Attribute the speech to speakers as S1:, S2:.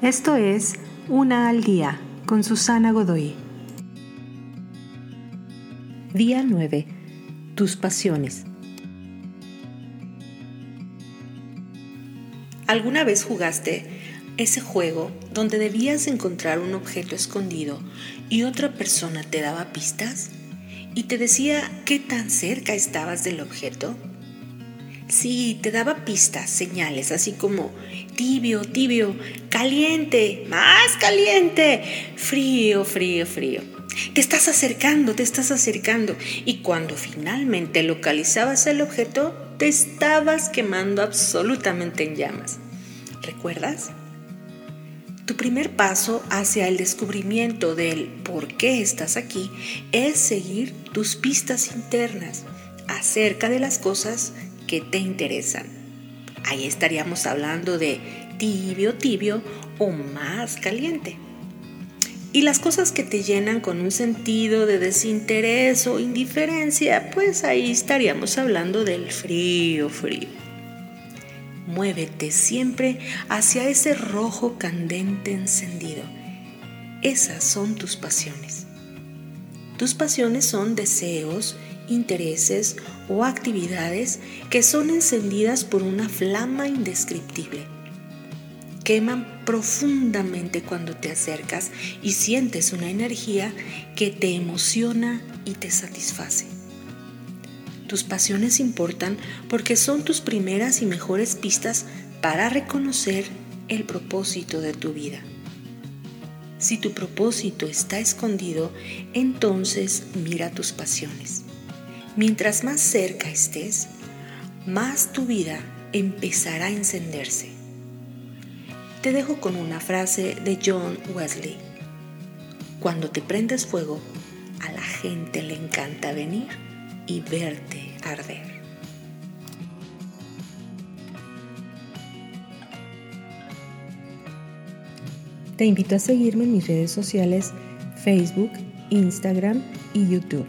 S1: Esto es Una al Día con Susana Godoy. Día 9. Tus pasiones.
S2: ¿Alguna vez jugaste ese juego donde debías encontrar un objeto escondido y otra persona te daba pistas y te decía qué tan cerca estabas del objeto? Sí, te daba pistas, señales, así como tibio, tibio, caliente, más caliente, frío, frío, frío. Te estás acercando, te estás acercando. Y cuando finalmente localizabas el objeto, te estabas quemando absolutamente en llamas. ¿Recuerdas? Tu primer paso hacia el descubrimiento del por qué estás aquí es seguir tus pistas internas acerca de las cosas que te interesan. Ahí estaríamos hablando de tibio, tibio o más caliente. Y las cosas que te llenan con un sentido de desinterés o indiferencia, pues ahí estaríamos hablando del frío, frío. Muévete siempre hacia ese rojo candente encendido. Esas son tus pasiones. Tus pasiones son deseos, intereses o actividades que son encendidas por una flama indescriptible. Queman profundamente cuando te acercas y sientes una energía que te emociona y te satisface. Tus pasiones importan porque son tus primeras y mejores pistas para reconocer el propósito de tu vida. Si tu propósito está escondido, entonces mira tus pasiones. Mientras más cerca estés, más tu vida empezará a encenderse. Te dejo con una frase de John Wesley. Cuando te prendes fuego, a la gente le encanta venir y verte arder.
S1: Te invito a seguirme en mis redes sociales Facebook, Instagram y YouTube.